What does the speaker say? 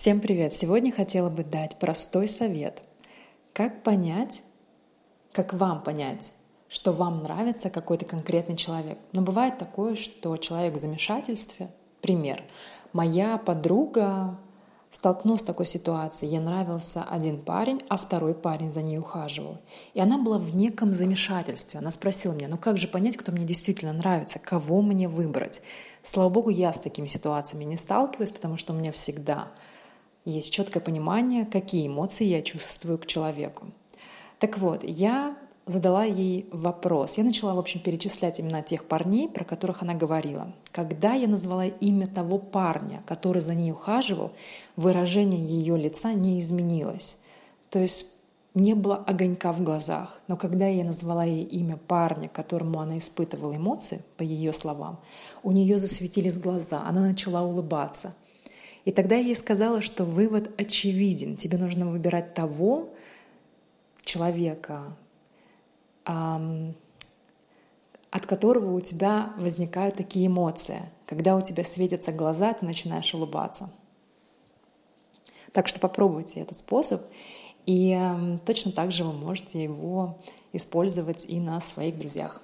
Всем привет! Сегодня хотела бы дать простой совет. Как понять, как вам понять, что вам нравится какой-то конкретный человек. Но бывает такое, что человек в замешательстве. Пример. Моя подруга столкнулась с такой ситуацией. Ей нравился один парень, а второй парень за ней ухаживал. И она была в неком замешательстве. Она спросила меня, ну как же понять, кто мне действительно нравится, кого мне выбрать? Слава богу, я с такими ситуациями не сталкиваюсь, потому что у меня всегда есть четкое понимание, какие эмоции я чувствую к человеку. Так вот, я задала ей вопрос. Я начала, в общем, перечислять именно тех парней, про которых она говорила. Когда я назвала имя того парня, который за ней ухаживал, выражение ее лица не изменилось. То есть не было огонька в глазах. Но когда я назвала ей имя парня, которому она испытывала эмоции, по ее словам, у нее засветились глаза, она начала улыбаться. И тогда я ей сказала, что вывод очевиден. Тебе нужно выбирать того человека, от которого у тебя возникают такие эмоции. Когда у тебя светятся глаза, ты начинаешь улыбаться. Так что попробуйте этот способ, и точно так же вы можете его использовать и на своих друзьях.